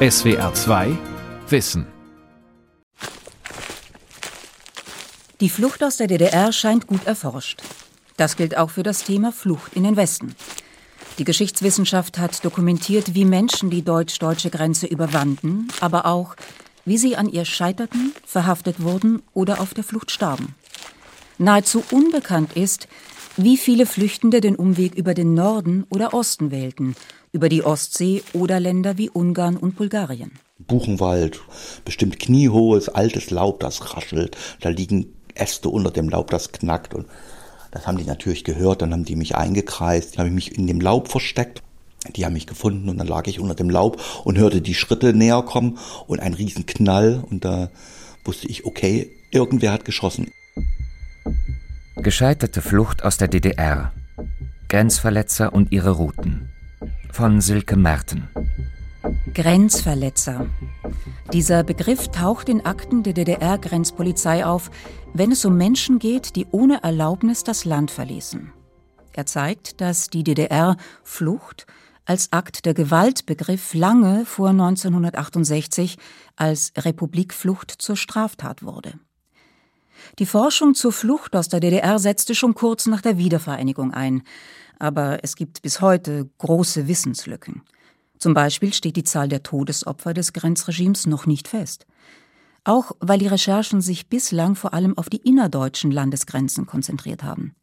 SWR 2 Wissen. Die Flucht aus der DDR scheint gut erforscht. Das gilt auch für das Thema Flucht in den Westen. Die Geschichtswissenschaft hat dokumentiert, wie Menschen die deutsch-deutsche Grenze überwanden, aber auch, wie sie an ihr scheiterten, verhaftet wurden oder auf der Flucht starben. Nahezu unbekannt ist, wie viele Flüchtende den Umweg über den Norden oder Osten wählten, über die Ostsee oder Länder wie Ungarn und Bulgarien. Buchenwald, bestimmt kniehohes, altes Laub, das raschelt, da liegen Äste unter dem Laub, das knackt und das haben die natürlich gehört, dann haben die mich eingekreist, dann habe ich mich in dem Laub versteckt. Die haben mich gefunden und dann lag ich unter dem Laub und hörte die Schritte näher kommen und ein riesen Knall und da wusste ich, okay, irgendwer hat geschossen. Gescheiterte Flucht aus der DDR. Grenzverletzer und ihre Routen. Von Silke Merten. Grenzverletzer. Dieser Begriff taucht in Akten der DDR-Grenzpolizei auf, wenn es um Menschen geht, die ohne Erlaubnis das Land verließen. Er zeigt, dass die DDR Flucht als Akt der Gewalt begriff lange vor 1968 als Republikflucht zur Straftat wurde. Die Forschung zur Flucht aus der DDR setzte schon kurz nach der Wiedervereinigung ein, aber es gibt bis heute große Wissenslücken. Zum Beispiel steht die Zahl der Todesopfer des Grenzregimes noch nicht fest. Auch weil die Recherchen sich bislang vor allem auf die innerdeutschen Landesgrenzen konzentriert haben.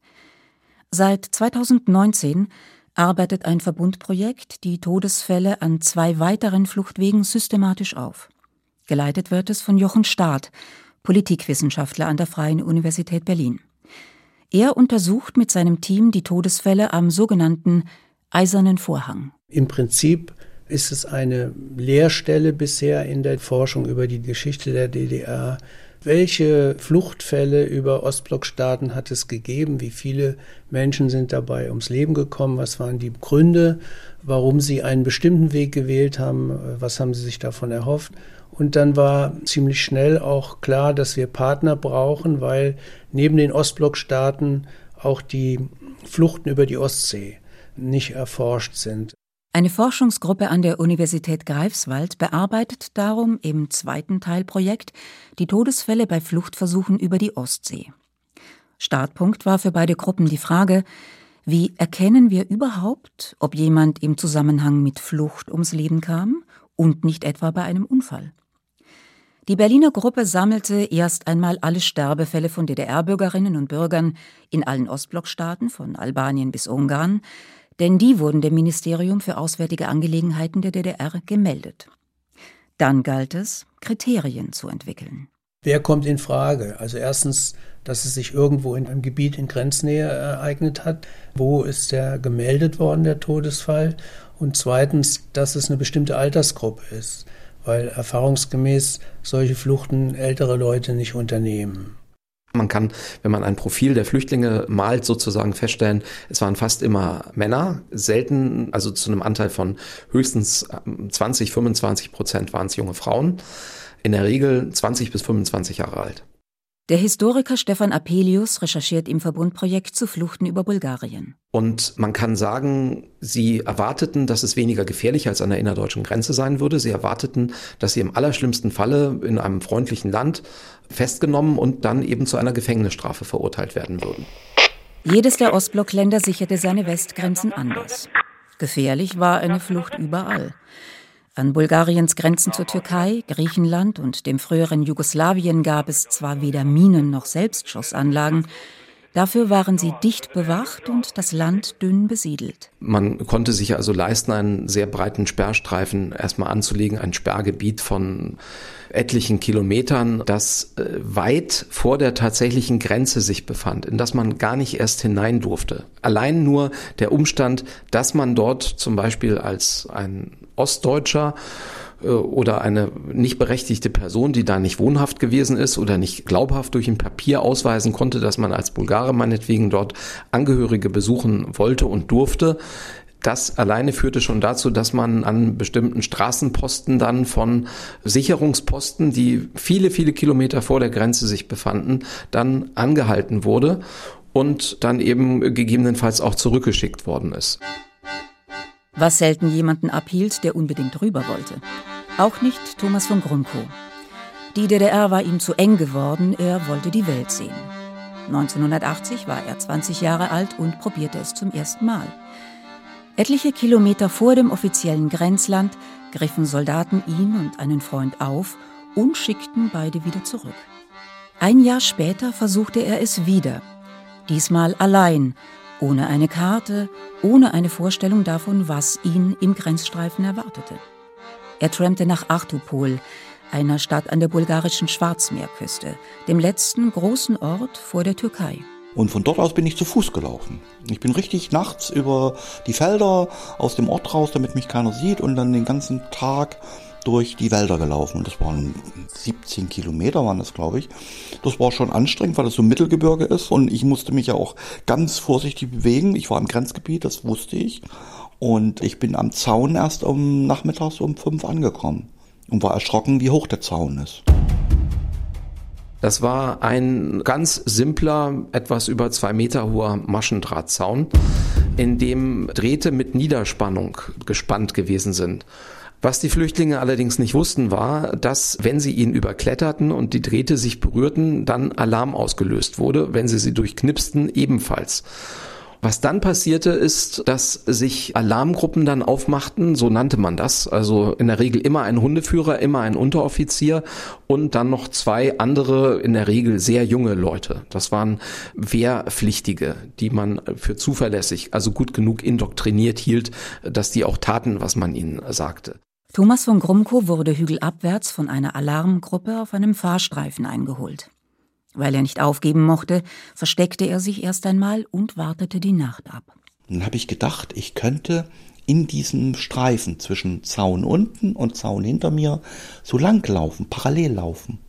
Seit 2019 arbeitet ein Verbundprojekt die Todesfälle an zwei weiteren Fluchtwegen systematisch auf. Geleitet wird es von Jochen Staat, Politikwissenschaftler an der Freien Universität Berlin. Er untersucht mit seinem Team die Todesfälle am sogenannten Eisernen Vorhang. Im Prinzip ist es eine Leerstelle bisher in der Forschung über die Geschichte der DDR. Welche Fluchtfälle über Ostblockstaaten hat es gegeben? Wie viele Menschen sind dabei ums Leben gekommen? Was waren die Gründe, warum sie einen bestimmten Weg gewählt haben? Was haben sie sich davon erhofft? Und dann war ziemlich schnell auch klar, dass wir Partner brauchen, weil neben den Ostblockstaaten auch die Fluchten über die Ostsee nicht erforscht sind. Eine Forschungsgruppe an der Universität Greifswald bearbeitet darum im zweiten Teilprojekt die Todesfälle bei Fluchtversuchen über die Ostsee. Startpunkt war für beide Gruppen die Frage, wie erkennen wir überhaupt, ob jemand im Zusammenhang mit Flucht ums Leben kam und nicht etwa bei einem Unfall? Die Berliner Gruppe sammelte erst einmal alle Sterbefälle von DDR-Bürgerinnen und Bürgern in allen Ostblockstaaten von Albanien bis Ungarn, denn die wurden dem Ministerium für Auswärtige Angelegenheiten der DDR gemeldet. Dann galt es, Kriterien zu entwickeln. Wer kommt in Frage? Also erstens, dass es sich irgendwo in einem Gebiet in Grenznähe ereignet hat. Wo ist der gemeldet worden, der Todesfall? Und zweitens, dass es eine bestimmte Altersgruppe ist weil erfahrungsgemäß solche Fluchten ältere Leute nicht unternehmen. Man kann, wenn man ein Profil der Flüchtlinge malt, sozusagen feststellen, es waren fast immer Männer, selten, also zu einem Anteil von höchstens 20, ähm, 25 Prozent waren es junge Frauen, in der Regel 20 bis 25 Jahre alt. Der Historiker Stefan Apelius recherchiert im Verbundprojekt zu Fluchten über Bulgarien. Und man kann sagen, sie erwarteten, dass es weniger gefährlich als an der innerdeutschen Grenze sein würde. Sie erwarteten, dass sie im allerschlimmsten Falle in einem freundlichen Land festgenommen und dann eben zu einer Gefängnisstrafe verurteilt werden würden. Jedes der Ostblockländer sicherte seine Westgrenzen anders. Gefährlich war eine Flucht überall. An Bulgariens Grenzen zur Türkei, Griechenland und dem früheren Jugoslawien gab es zwar weder Minen noch Selbstschussanlagen, Dafür waren sie dicht bewacht und das Land dünn besiedelt. Man konnte sich also leisten, einen sehr breiten Sperrstreifen erstmal anzulegen, ein Sperrgebiet von etlichen Kilometern, das äh, weit vor der tatsächlichen Grenze sich befand, in das man gar nicht erst hinein durfte. Allein nur der Umstand, dass man dort zum Beispiel als ein Ostdeutscher äh, oder eine nicht berechtigte Person, die da nicht wohnhaft gewesen ist oder nicht glaubhaft durch ein Papier ausweisen konnte, dass man als Bulgare meinetwegen dort Angehörige besuchen wollte und durfte, das alleine führte schon dazu, dass man an bestimmten Straßenposten dann von Sicherungsposten, die viele, viele Kilometer vor der Grenze sich befanden, dann angehalten wurde und dann eben gegebenenfalls auch zurückgeschickt worden ist was selten jemanden abhielt, der unbedingt rüber wollte. Auch nicht Thomas von Grumkow. Die DDR war ihm zu eng geworden, er wollte die Welt sehen. 1980 war er 20 Jahre alt und probierte es zum ersten Mal. Etliche Kilometer vor dem offiziellen Grenzland griffen Soldaten ihn und einen Freund auf und schickten beide wieder zurück. Ein Jahr später versuchte er es wieder, diesmal allein, ohne eine Karte, ohne eine Vorstellung davon, was ihn im Grenzstreifen erwartete. Er trampte nach Artupol, einer Stadt an der bulgarischen Schwarzmeerküste, dem letzten großen Ort vor der Türkei. Und von dort aus bin ich zu Fuß gelaufen. Ich bin richtig nachts über die Felder aus dem Ort raus, damit mich keiner sieht und dann den ganzen Tag durch die Wälder gelaufen. Das waren 17 Kilometer, waren das, glaube ich. Das war schon anstrengend, weil das so ein Mittelgebirge ist. Und ich musste mich ja auch ganz vorsichtig bewegen. Ich war im Grenzgebiet, das wusste ich. Und ich bin am Zaun erst um nachmittags um fünf angekommen und war erschrocken, wie hoch der Zaun ist. Das war ein ganz simpler, etwas über zwei Meter hoher Maschendrahtzaun, in dem Drähte mit Niederspannung gespannt gewesen sind. Was die Flüchtlinge allerdings nicht wussten, war, dass wenn sie ihn überkletterten und die Drähte sich berührten, dann Alarm ausgelöst wurde, wenn sie sie durchknipsten ebenfalls. Was dann passierte, ist, dass sich Alarmgruppen dann aufmachten, so nannte man das. Also in der Regel immer ein Hundeführer, immer ein Unteroffizier und dann noch zwei andere, in der Regel sehr junge Leute. Das waren Wehrpflichtige, die man für zuverlässig, also gut genug indoktriniert hielt, dass die auch taten, was man ihnen sagte. Thomas von Grumko wurde hügelabwärts von einer Alarmgruppe auf einem Fahrstreifen eingeholt. Weil er nicht aufgeben mochte, versteckte er sich erst einmal und wartete die Nacht ab. Dann habe ich gedacht, ich könnte in diesem Streifen zwischen Zaun unten und Zaun hinter mir so lang laufen, parallel laufen.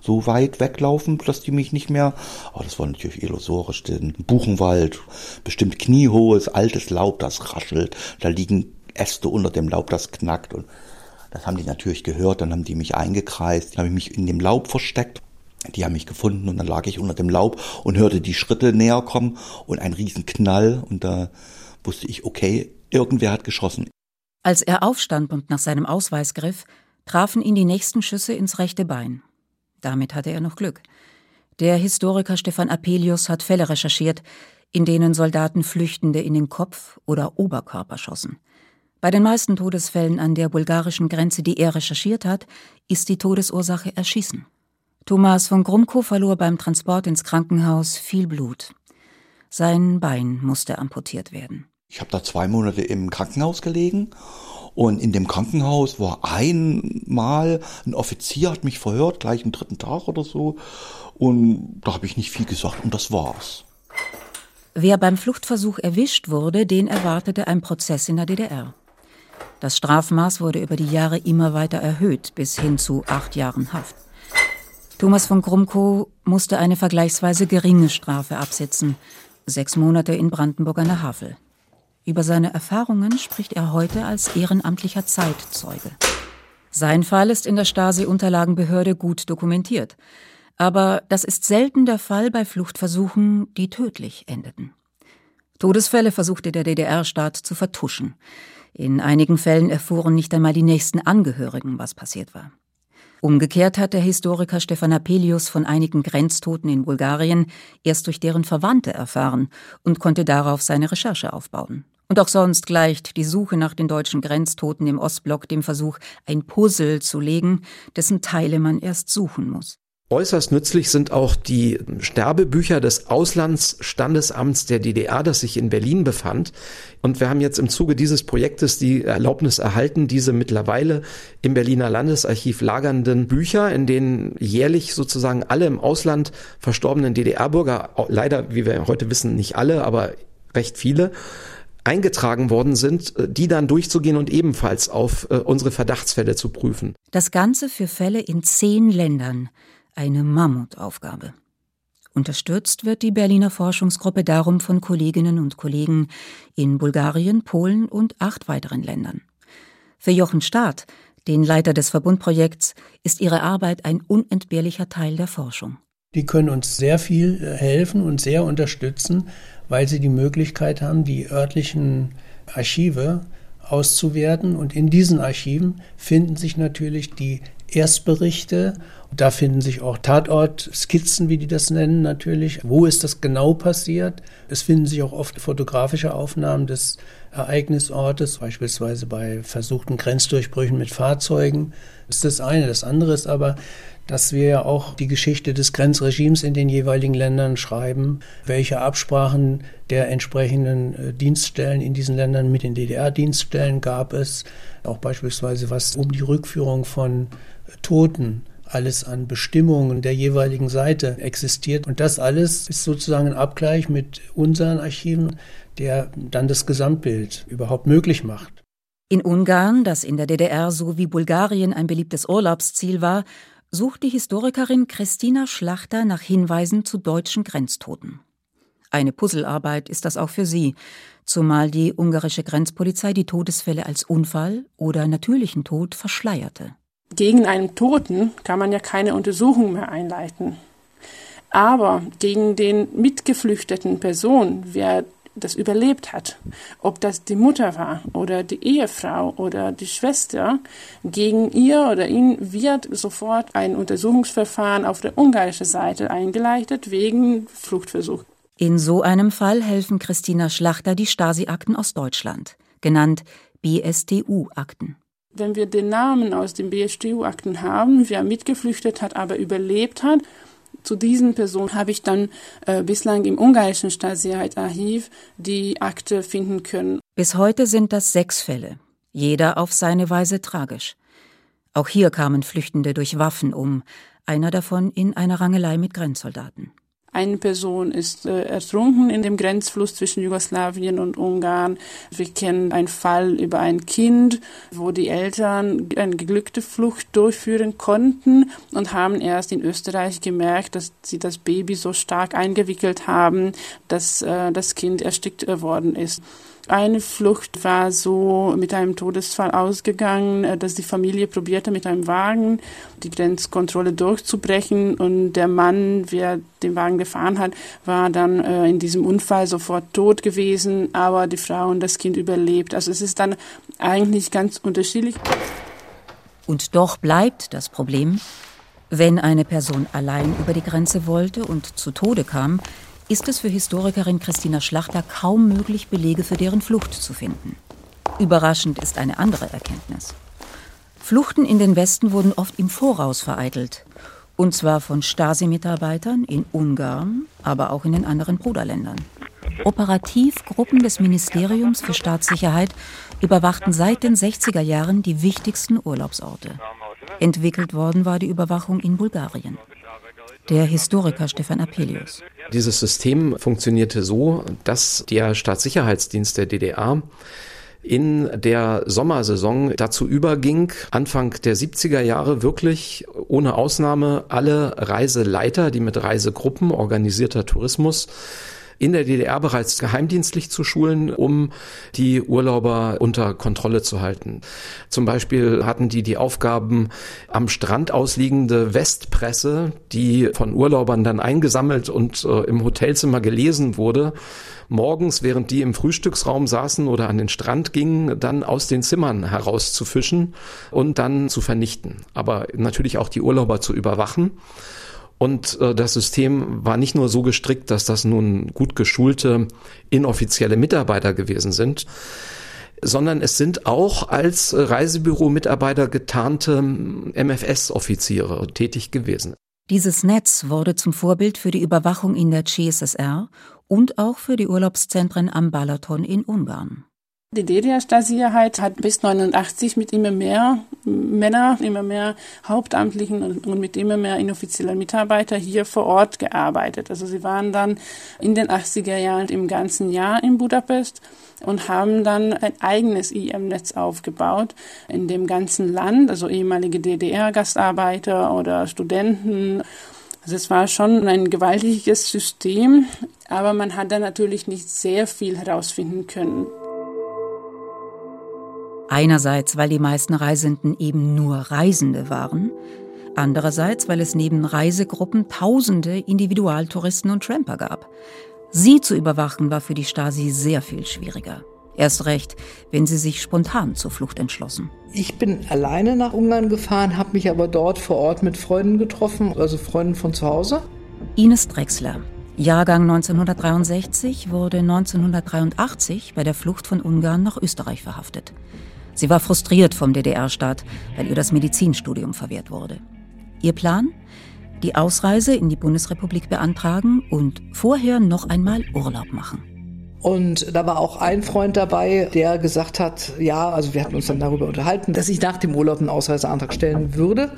So weit weglaufen, dass die mich nicht mehr, oh, das war natürlich illusorisch, den Buchenwald, bestimmt kniehohes, altes Laub, das raschelt, da liegen Äste unter dem Laub, das knackt und das haben die natürlich gehört, dann haben die mich eingekreist, dann habe ich mich in dem Laub versteckt die haben mich gefunden und dann lag ich unter dem Laub und hörte die Schritte näher kommen und ein Riesenknall und da wusste ich, okay, irgendwer hat geschossen. Als er aufstand und nach seinem Ausweis griff, trafen ihn die nächsten Schüsse ins rechte Bein. Damit hatte er noch Glück. Der Historiker Stefan Apelius hat Fälle recherchiert, in denen Soldaten Flüchtende in den Kopf oder Oberkörper schossen. Bei den meisten Todesfällen an der bulgarischen Grenze, die er recherchiert hat, ist die Todesursache Erschießen. Thomas von Grumko verlor beim Transport ins Krankenhaus viel Blut. Sein Bein musste amputiert werden. Ich habe da zwei Monate im Krankenhaus gelegen und in dem Krankenhaus war einmal ein Offizier, hat mich verhört, gleich am dritten Tag oder so. Und da habe ich nicht viel gesagt und das war's. Wer beim Fluchtversuch erwischt wurde, den erwartete ein Prozess in der DDR. Das Strafmaß wurde über die Jahre immer weiter erhöht, bis hin zu acht Jahren Haft. Thomas von Grumkow musste eine vergleichsweise geringe Strafe absitzen, sechs Monate in Brandenburg an der Havel. Über seine Erfahrungen spricht er heute als ehrenamtlicher Zeitzeuge. Sein Fall ist in der Stasi-Unterlagenbehörde gut dokumentiert. Aber das ist selten der Fall bei Fluchtversuchen, die tödlich endeten. Todesfälle versuchte der DDR-Staat zu vertuschen. In einigen Fällen erfuhren nicht einmal die nächsten Angehörigen, was passiert war. Umgekehrt hat der Historiker Stefan Apelius von einigen Grenztoten in Bulgarien erst durch deren Verwandte erfahren und konnte darauf seine Recherche aufbauen. Und auch sonst gleicht die Suche nach den deutschen Grenztoten im Ostblock dem Versuch, ein Puzzle zu legen, dessen Teile man erst suchen muss. Äußerst nützlich sind auch die Sterbebücher des Auslandsstandesamts der DDR, das sich in Berlin befand. Und wir haben jetzt im Zuge dieses Projektes die Erlaubnis erhalten, diese mittlerweile im Berliner Landesarchiv lagernden Bücher, in denen jährlich sozusagen alle im Ausland verstorbenen DDR-Bürger, leider, wie wir heute wissen, nicht alle, aber recht viele, eingetragen worden sind, die dann durchzugehen und ebenfalls auf äh, unsere Verdachtsfälle zu prüfen. Das Ganze für Fälle in zehn Ländern eine Mammutaufgabe. Unterstützt wird die Berliner Forschungsgruppe darum von Kolleginnen und Kollegen in Bulgarien, Polen und acht weiteren Ländern. Für Jochen Staat, den Leiter des Verbundprojekts, ist ihre Arbeit ein unentbehrlicher Teil der Forschung. Die können uns sehr viel äh, helfen und sehr unterstützen, weil sie die Möglichkeit haben, die örtlichen Archive auszuwerten. Und in diesen Archiven finden sich natürlich die Erstberichte. Da finden sich auch Tatortskizzen, wie die das nennen, natürlich. Wo ist das genau passiert? Es finden sich auch oft fotografische Aufnahmen des Ereignisortes, beispielsweise bei versuchten Grenzdurchbrüchen mit Fahrzeugen. Das ist das eine. Das andere ist aber, dass wir ja auch die Geschichte des Grenzregimes in den jeweiligen Ländern schreiben, welche Absprachen der entsprechenden äh, Dienststellen in diesen Ländern mit den DDR-Dienststellen gab es, auch beispielsweise was um die Rückführung von Toten alles an Bestimmungen der jeweiligen Seite existiert. Und das alles ist sozusagen ein Abgleich mit unseren Archiven, der dann das Gesamtbild überhaupt möglich macht. In Ungarn, das in der DDR so wie Bulgarien ein beliebtes Urlaubsziel war, sucht die Historikerin Christina Schlachter nach Hinweisen zu deutschen Grenztoten. Eine Puzzlearbeit ist das auch für sie, zumal die ungarische Grenzpolizei die Todesfälle als Unfall oder natürlichen Tod verschleierte. Gegen einen Toten kann man ja keine Untersuchung mehr einleiten. Aber gegen den mitgeflüchteten Person, wer das überlebt hat, ob das die Mutter war oder die Ehefrau oder die Schwester, gegen ihr oder ihn wird sofort ein Untersuchungsverfahren auf der ungarischen Seite eingeleitet wegen Fluchtversuch. In so einem Fall helfen Christina Schlachter die Stasi-Akten aus Deutschland, genannt BSTU-Akten. Wenn wir den Namen aus den BSTU-Akten haben, wer mitgeflüchtet hat, aber überlebt hat, zu diesen Personen habe ich dann äh, bislang im ungarischen Staatssicherheitsarchiv die Akte finden können. Bis heute sind das sechs Fälle, jeder auf seine Weise tragisch. Auch hier kamen Flüchtende durch Waffen um, einer davon in einer Rangelei mit Grenzsoldaten. Eine Person ist äh, ertrunken in dem Grenzfluss zwischen Jugoslawien und Ungarn. Wir kennen einen Fall über ein Kind, wo die Eltern eine geglückte Flucht durchführen konnten und haben erst in Österreich gemerkt, dass sie das Baby so stark eingewickelt haben, dass äh, das Kind erstickt worden ist. Eine Flucht war so mit einem Todesfall ausgegangen, äh, dass die Familie probierte mit einem Wagen die Grenzkontrolle durchzubrechen und der Mann, wer den Wagen gefahren hat, war dann äh, in diesem Unfall sofort tot gewesen, aber die Frau und das Kind überlebt. Also es ist dann eigentlich ganz unterschiedlich. Und doch bleibt das Problem, wenn eine Person allein über die Grenze wollte und zu Tode kam, ist es für Historikerin Christina Schlachter kaum möglich, Belege für deren Flucht zu finden. Überraschend ist eine andere Erkenntnis. Fluchten in den Westen wurden oft im Voraus vereitelt. Und zwar von Stasi-Mitarbeitern in Ungarn, aber auch in den anderen Bruderländern. Operativgruppen des Ministeriums für Staatssicherheit überwachten seit den 60er Jahren die wichtigsten Urlaubsorte. Entwickelt worden war die Überwachung in Bulgarien der Historiker Stefan Apelius. Dieses System funktionierte so, dass der Staatssicherheitsdienst der DDR in der Sommersaison dazu überging, Anfang der 70er Jahre wirklich ohne Ausnahme alle Reiseleiter, die mit Reisegruppen, organisierter Tourismus, in der DDR bereits geheimdienstlich zu schulen, um die Urlauber unter Kontrolle zu halten. Zum Beispiel hatten die die Aufgaben, am Strand ausliegende Westpresse, die von Urlaubern dann eingesammelt und äh, im Hotelzimmer gelesen wurde, morgens, während die im Frühstücksraum saßen oder an den Strand gingen, dann aus den Zimmern herauszufischen und dann zu vernichten. Aber natürlich auch die Urlauber zu überwachen. Und äh, das System war nicht nur so gestrickt, dass das nun gut geschulte, inoffizielle Mitarbeiter gewesen sind, sondern es sind auch als Reisebüro-Mitarbeiter getarnte MFS-Offiziere tätig gewesen. Dieses Netz wurde zum Vorbild für die Überwachung in der CSSR und auch für die Urlaubszentren am Balaton in Ungarn. Die DDR-Stasi-Sicherheit hat bis 89 mit immer mehr Männer, immer mehr Hauptamtlichen und, mit immer mehr inoffiziellen Mitarbeitern hier vor Ort gearbeitet. Also sie waren dann in den 80er Jahren im ganzen Jahr in Budapest und haben dann ein eigenes IM-Netz aufgebaut in dem ganzen Land, also ehemalige DDR-Gastarbeiter oder Studenten. Also es war schon ein gewaltiges System, aber man hat da natürlich nicht sehr viel herausfinden können. Einerseits, weil die meisten Reisenden eben nur Reisende waren, andererseits, weil es neben Reisegruppen tausende Individualtouristen und Tramper gab. Sie zu überwachen war für die Stasi sehr viel schwieriger. Erst recht, wenn sie sich spontan zur Flucht entschlossen. Ich bin alleine nach Ungarn gefahren, habe mich aber dort vor Ort mit Freunden getroffen, also Freunden von zu Hause. Ines Drexler, Jahrgang 1963, wurde 1983 bei der Flucht von Ungarn nach Österreich verhaftet. Sie war frustriert vom DDR-Staat, weil ihr das Medizinstudium verwehrt wurde. Ihr Plan? Die Ausreise in die Bundesrepublik beantragen und vorher noch einmal Urlaub machen. Und da war auch ein Freund dabei, der gesagt hat, ja, also wir hatten uns dann darüber unterhalten, dass ich nach dem Urlaub einen Ausreiseantrag stellen würde.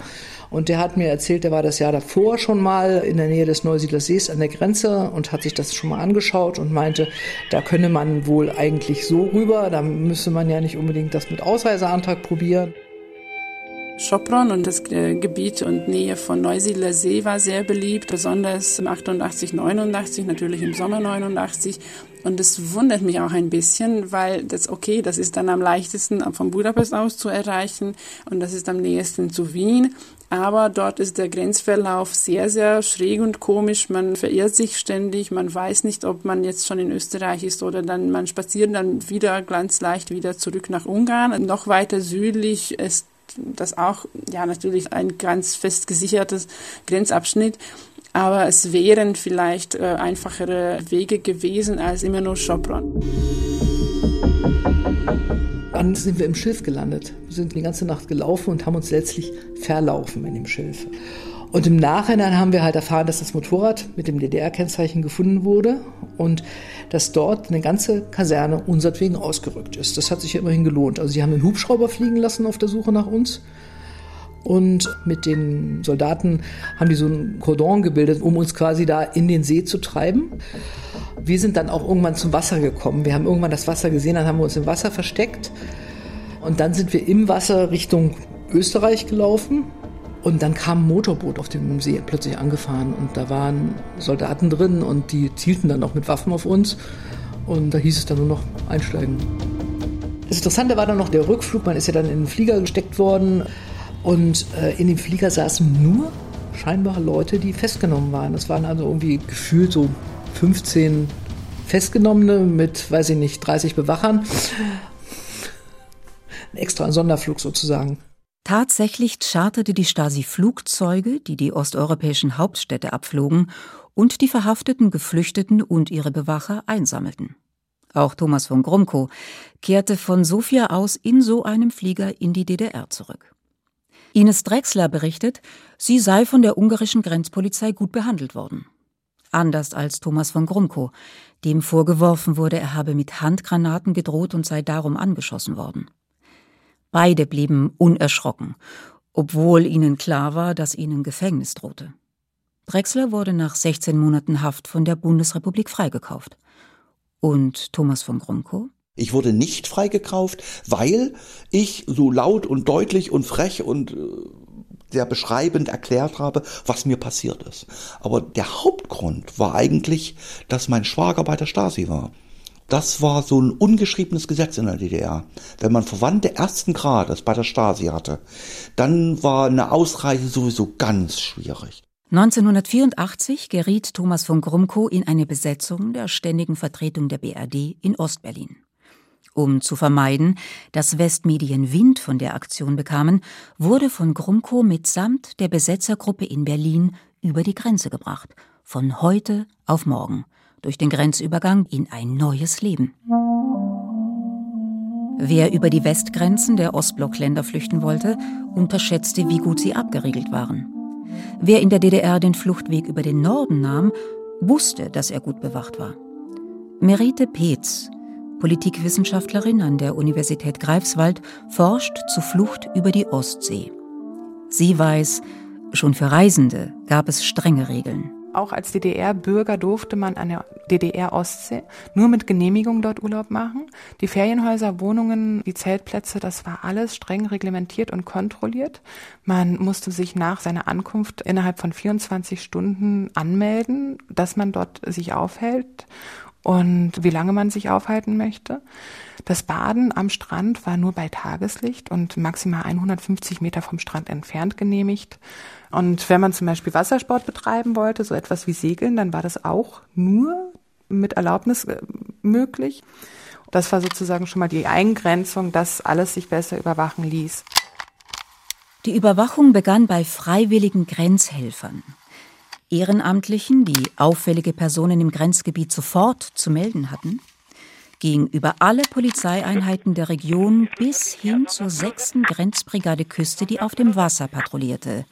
Und der hat mir erzählt, der war das Jahr davor schon mal in der Nähe des Neusiedler Sees an der Grenze und hat sich das schon mal angeschaut und meinte, da könne man wohl eigentlich so rüber, da müsse man ja nicht unbedingt das mit Ausreiseantrag probieren. Schopron und das äh, Gebiet und Nähe von Neusiedler See war sehr beliebt, besonders im 88, 89, natürlich im Sommer 89. Und es wundert mich auch ein bisschen, weil das okay, das ist dann am leichtesten von Budapest aus zu erreichen und das ist am nächsten zu Wien. Aber dort ist der Grenzverlauf sehr, sehr schräg und komisch. Man verirrt sich ständig. Man weiß nicht, ob man jetzt schon in Österreich ist oder dann man spaziert dann wieder ganz leicht wieder zurück nach Ungarn. Noch weiter südlich ist das auch ja natürlich ein ganz fest gesichertes Grenzabschnitt. Aber es wären vielleicht äh, einfachere Wege gewesen als immer nur Sopron. Dann sind wir im Schilf gelandet. Wir sind die ganze Nacht gelaufen und haben uns letztlich verlaufen in dem Schilf. Und im Nachhinein haben wir halt erfahren, dass das Motorrad mit dem DDR-Kennzeichen gefunden wurde und dass dort eine ganze Kaserne unsertwegen ausgerückt ist. Das hat sich ja immerhin gelohnt. Also sie haben einen Hubschrauber fliegen lassen auf der Suche nach uns. Und mit den Soldaten haben die so ein Cordon gebildet, um uns quasi da in den See zu treiben. Wir sind dann auch irgendwann zum Wasser gekommen. Wir haben irgendwann das Wasser gesehen, dann haben wir uns im Wasser versteckt. Und dann sind wir im Wasser Richtung Österreich gelaufen und dann kam ein Motorboot auf dem See plötzlich angefahren und da waren Soldaten drin und die zielten dann auch mit Waffen auf uns und da hieß es dann nur noch einsteigen. Das Interessante war dann noch der Rückflug. Man ist ja dann in den Flieger gesteckt worden und äh, in dem Flieger saßen nur scheinbare Leute, die festgenommen waren. Das waren also irgendwie gefühlt so 15 Festgenommene mit, weiß ich nicht, 30 Bewachern. Extra ein Sonderflug sozusagen. Tatsächlich charterte die Stasi Flugzeuge, die die osteuropäischen Hauptstädte abflogen und die verhafteten Geflüchteten und ihre Bewacher einsammelten. Auch Thomas von Grumko kehrte von Sofia aus in so einem Flieger in die DDR zurück. Ines Drexler berichtet, sie sei von der ungarischen Grenzpolizei gut behandelt worden. Anders als Thomas von Grumko, dem vorgeworfen wurde, er habe mit Handgranaten gedroht und sei darum angeschossen worden. Beide blieben unerschrocken, obwohl ihnen klar war, dass ihnen Gefängnis drohte. Drexler wurde nach 16 Monaten Haft von der Bundesrepublik freigekauft. Und Thomas von Grumko? Ich wurde nicht freigekauft, weil ich so laut und deutlich und frech und äh, sehr beschreibend erklärt habe, was mir passiert ist. Aber der Hauptgrund war eigentlich, dass mein Schwager bei der Stasi war. Das war so ein ungeschriebenes Gesetz in der DDR. Wenn man Verwandte ersten Grades bei der Stasi hatte, dann war eine Ausreise sowieso ganz schwierig. 1984 geriet Thomas von Grumko in eine Besetzung der ständigen Vertretung der BRD in Ostberlin. Um zu vermeiden, dass Westmedien Wind von der Aktion bekamen, wurde von Grumko mitsamt der Besetzergruppe in Berlin über die Grenze gebracht, von heute auf morgen – durch den Grenzübergang in ein neues Leben. Wer über die Westgrenzen der Ostblockländer flüchten wollte, unterschätzte, wie gut sie abgeriegelt waren. Wer in der DDR den Fluchtweg über den Norden nahm, wusste, dass er gut bewacht war. Merite Peetz, Politikwissenschaftlerin an der Universität Greifswald, forscht zur Flucht über die Ostsee. Sie weiß, schon für Reisende gab es strenge Regeln. Auch als DDR-Bürger durfte man an der DDR-Ostsee nur mit Genehmigung dort Urlaub machen. Die Ferienhäuser, Wohnungen, die Zeltplätze, das war alles streng reglementiert und kontrolliert. Man musste sich nach seiner Ankunft innerhalb von 24 Stunden anmelden, dass man dort sich aufhält und wie lange man sich aufhalten möchte. Das Baden am Strand war nur bei Tageslicht und maximal 150 Meter vom Strand entfernt genehmigt. Und wenn man zum Beispiel Wassersport betreiben wollte, so etwas wie Segeln, dann war das auch nur mit Erlaubnis äh, möglich. Das war sozusagen schon mal die Eingrenzung, dass alles sich besser überwachen ließ. Die Überwachung begann bei freiwilligen Grenzhelfern. Ehrenamtlichen, die auffällige Personen im Grenzgebiet sofort zu melden hatten, ging über alle Polizeieinheiten der Region bis hin zur sechsten Grenzbrigade Küste, die auf dem Wasser patrouillierte.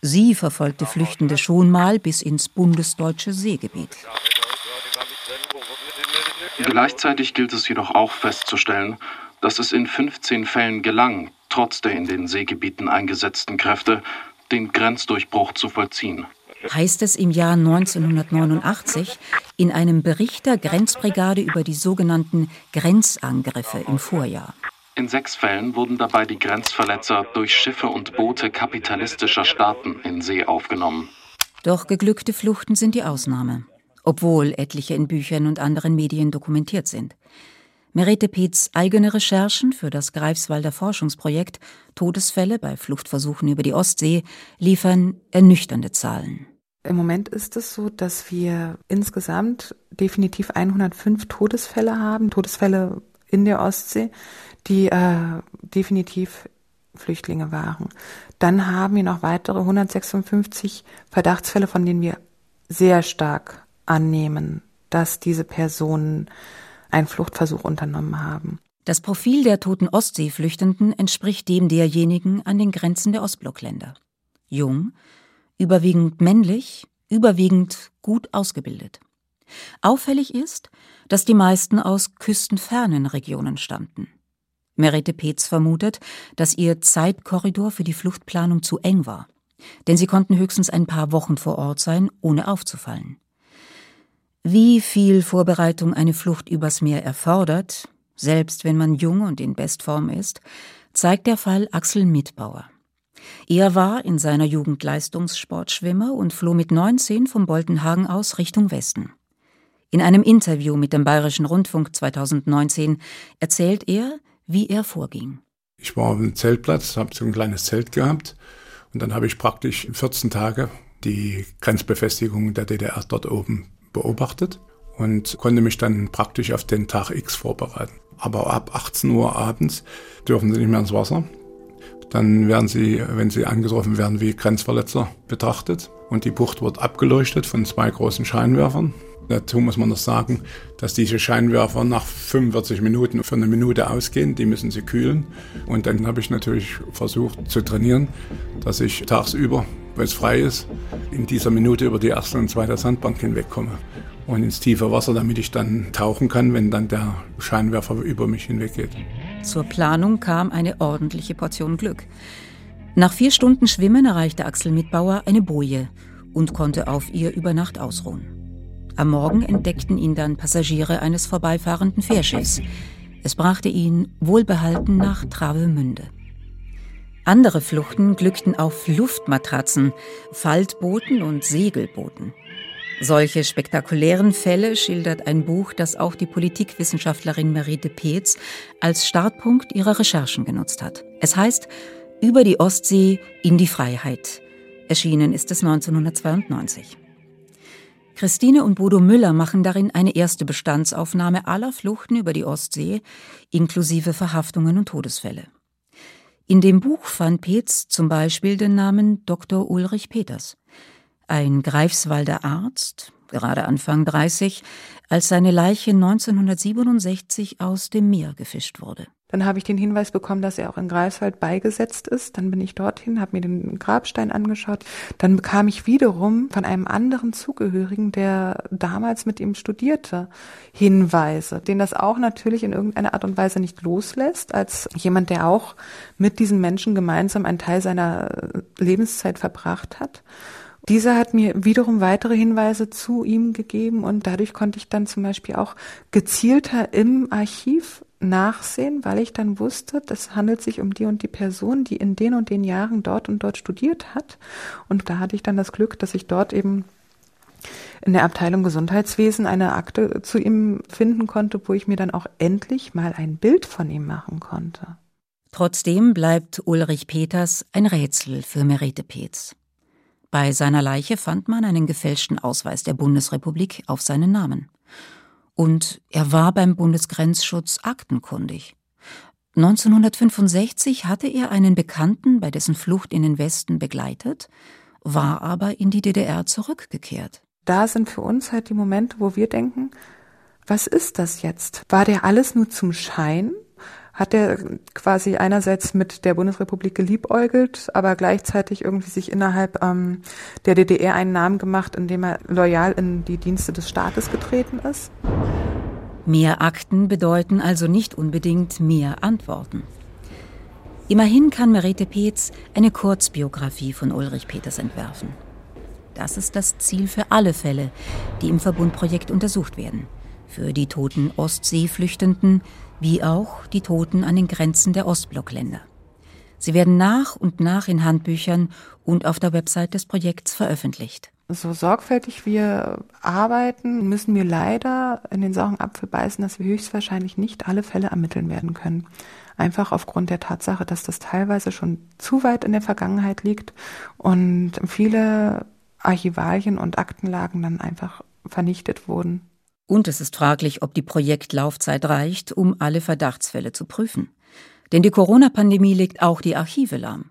Sie verfolgte Flüchtende schon mal bis ins bundesdeutsche Seegebiet. Gleichzeitig gilt es jedoch auch festzustellen, dass es in 15 Fällen gelang, trotz der in den Seegebieten eingesetzten Kräfte, den Grenzdurchbruch zu vollziehen. Heißt es im Jahr 1989 in einem Bericht der Grenzbrigade über die sogenannten Grenzangriffe im Vorjahr. In sechs Fällen wurden dabei die Grenzverletzer durch Schiffe und Boote kapitalistischer Staaten in See aufgenommen. Doch geglückte Fluchten sind die Ausnahme, obwohl etliche in Büchern und anderen Medien dokumentiert sind. Merete Peets eigene Recherchen für das Greifswalder Forschungsprojekt Todesfälle bei Fluchtversuchen über die Ostsee liefern ernüchternde Zahlen. Im Moment ist es so, dass wir insgesamt definitiv 105 Todesfälle haben, Todesfälle in der Ostsee, die äh, definitiv Flüchtlinge waren. Dann haben wir noch weitere 156 Verdachtsfälle, von denen wir sehr stark annehmen, dass diese Personen einen Fluchtversuch unternommen haben. Das Profil der toten Ostseeflüchtenden entspricht dem derjenigen an den Grenzen der Ostblockländer. Jung, überwiegend männlich, überwiegend gut ausgebildet. Auffällig ist, dass die meisten aus küstenfernen Regionen stammten. Merete Peetz vermutet, dass ihr Zeitkorridor für die Fluchtplanung zu eng war. Denn sie konnten höchstens ein paar Wochen vor Ort sein, ohne aufzufallen. Wie viel Vorbereitung eine Flucht übers Meer erfordert, selbst wenn man jung und in Bestform ist, zeigt der Fall Axel Mitbauer. Er war in seiner Jugend Leistungssportschwimmer und floh mit 19 vom Boltenhagen aus Richtung Westen. In einem Interview mit dem Bayerischen Rundfunk 2019 erzählt er, wie er vorging. Ich war auf einem Zeltplatz, habe so ein kleines Zelt gehabt und dann habe ich praktisch 14 Tage die Grenzbefestigung der DDR dort oben beobachtet und konnte mich dann praktisch auf den Tag X vorbereiten. Aber ab 18 Uhr abends dürfen sie nicht mehr ins Wasser. Dann werden sie, wenn sie angetroffen werden, wie Grenzverletzer betrachtet. Und die Bucht wird abgeleuchtet von zwei großen Scheinwerfern. Dazu muss man noch sagen, dass diese Scheinwerfer nach 45 Minuten für eine Minute ausgehen. Die müssen sie kühlen. Und dann habe ich natürlich versucht zu trainieren, dass ich tagsüber wenn es frei ist, in dieser Minute über die erste und zweite Sandbank hinwegkomme und ins tiefe Wasser, damit ich dann tauchen kann, wenn dann der Scheinwerfer über mich hinweggeht. Zur Planung kam eine ordentliche Portion Glück. Nach vier Stunden Schwimmen erreichte Axel Mitbauer eine Boje und konnte auf ihr über Nacht ausruhen. Am Morgen entdeckten ihn dann Passagiere eines vorbeifahrenden Fährschiffs. Es brachte ihn wohlbehalten nach Travemünde. Andere Fluchten glückten auf Luftmatratzen, Faltbooten und Segelbooten. Solche spektakulären Fälle schildert ein Buch, das auch die Politikwissenschaftlerin Merite Peetz als Startpunkt ihrer Recherchen genutzt hat. Es heißt Über die Ostsee in die Freiheit. Erschienen ist es 1992. Christine und Bodo Müller machen darin eine erste Bestandsaufnahme aller Fluchten über die Ostsee, inklusive Verhaftungen und Todesfälle. In dem Buch fand Peetz zum Beispiel den Namen Dr. Ulrich Peters, ein Greifswalder Arzt, gerade Anfang 30, als seine Leiche 1967 aus dem Meer gefischt wurde. Dann habe ich den Hinweis bekommen, dass er auch in Greifswald beigesetzt ist. Dann bin ich dorthin, habe mir den Grabstein angeschaut. Dann bekam ich wiederum von einem anderen Zugehörigen, der damals mit ihm studierte, Hinweise, den das auch natürlich in irgendeiner Art und Weise nicht loslässt, als jemand, der auch mit diesen Menschen gemeinsam einen Teil seiner Lebenszeit verbracht hat. Dieser hat mir wiederum weitere Hinweise zu ihm gegeben und dadurch konnte ich dann zum Beispiel auch gezielter im Archiv nachsehen, weil ich dann wusste, das handelt sich um die und die Person, die in den und den Jahren dort und dort studiert hat. Und da hatte ich dann das Glück, dass ich dort eben in der Abteilung Gesundheitswesen eine Akte zu ihm finden konnte, wo ich mir dann auch endlich mal ein Bild von ihm machen konnte. Trotzdem bleibt Ulrich Peters ein Rätsel für Merete Peetz. Bei seiner Leiche fand man einen gefälschten Ausweis der Bundesrepublik auf seinen Namen. Und er war beim Bundesgrenzschutz aktenkundig. 1965 hatte er einen Bekannten bei dessen Flucht in den Westen begleitet, war aber in die DDR zurückgekehrt. Da sind für uns halt die Momente, wo wir denken, was ist das jetzt? War der alles nur zum Schein? Hat er quasi einerseits mit der Bundesrepublik geliebäugelt, aber gleichzeitig irgendwie sich innerhalb ähm, der DDR einen Namen gemacht, indem er loyal in die Dienste des Staates getreten ist? Mehr Akten bedeuten also nicht unbedingt mehr Antworten. Immerhin kann Merete Peetz eine Kurzbiografie von Ulrich Peters entwerfen. Das ist das Ziel für alle Fälle, die im Verbundprojekt untersucht werden. Für die toten Ostseeflüchtenden wie auch die Toten an den Grenzen der Ostblockländer. Sie werden nach und nach in Handbüchern und auf der Website des Projekts veröffentlicht. So sorgfältig wir arbeiten, müssen wir leider in den sauren Apfel beißen, dass wir höchstwahrscheinlich nicht alle Fälle ermitteln werden können. Einfach aufgrund der Tatsache, dass das teilweise schon zu weit in der Vergangenheit liegt und viele Archivalien und Aktenlagen dann einfach vernichtet wurden. Und es ist fraglich, ob die Projektlaufzeit reicht, um alle Verdachtsfälle zu prüfen. Denn die Corona-Pandemie legt auch die Archive lahm.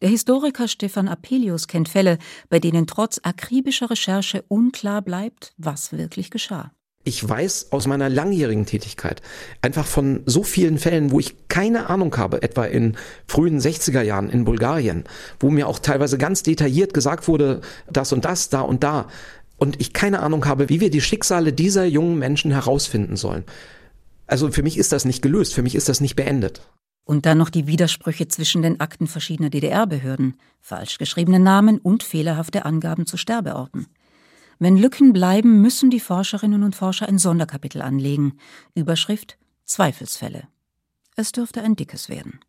Der Historiker Stefan Apelius kennt Fälle, bei denen trotz akribischer Recherche unklar bleibt, was wirklich geschah. Ich weiß aus meiner langjährigen Tätigkeit einfach von so vielen Fällen, wo ich keine Ahnung habe, etwa in frühen 60er Jahren in Bulgarien, wo mir auch teilweise ganz detailliert gesagt wurde, das und das, da und da, und ich keine Ahnung habe, wie wir die Schicksale dieser jungen Menschen herausfinden sollen. Also für mich ist das nicht gelöst, für mich ist das nicht beendet. Und dann noch die Widersprüche zwischen den Akten verschiedener DDR-Behörden, falsch geschriebene Namen und fehlerhafte Angaben zu Sterbeorten. Wenn Lücken bleiben, müssen die Forscherinnen und Forscher ein Sonderkapitel anlegen. Überschrift Zweifelsfälle. Es dürfte ein dickes werden.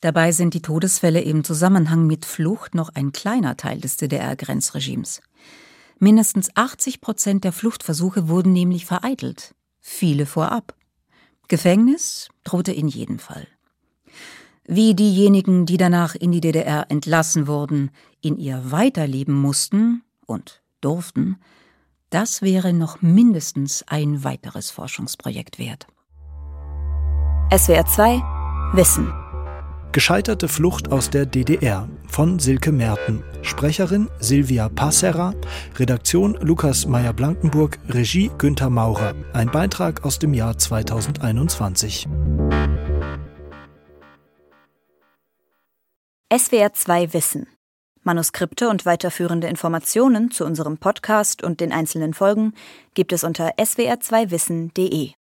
Dabei sind die Todesfälle im Zusammenhang mit Flucht noch ein kleiner Teil des DDR-Grenzregimes. Mindestens 80 Prozent der Fluchtversuche wurden nämlich vereitelt, viele vorab. Gefängnis drohte in jedem Fall. Wie diejenigen, die danach in die DDR entlassen wurden, in ihr weiterleben mussten und durften, das wäre noch mindestens ein weiteres Forschungsprojekt wert. SWR 2 Wissen Gescheiterte Flucht aus der DDR von Silke Merten. Sprecherin Silvia Passera, Redaktion Lukas Meyer-Blankenburg, Regie Günther Maurer. Ein Beitrag aus dem Jahr 2021. SWR 2 Wissen. Manuskripte und weiterführende Informationen zu unserem Podcast und den einzelnen Folgen gibt es unter swr2wissen.de.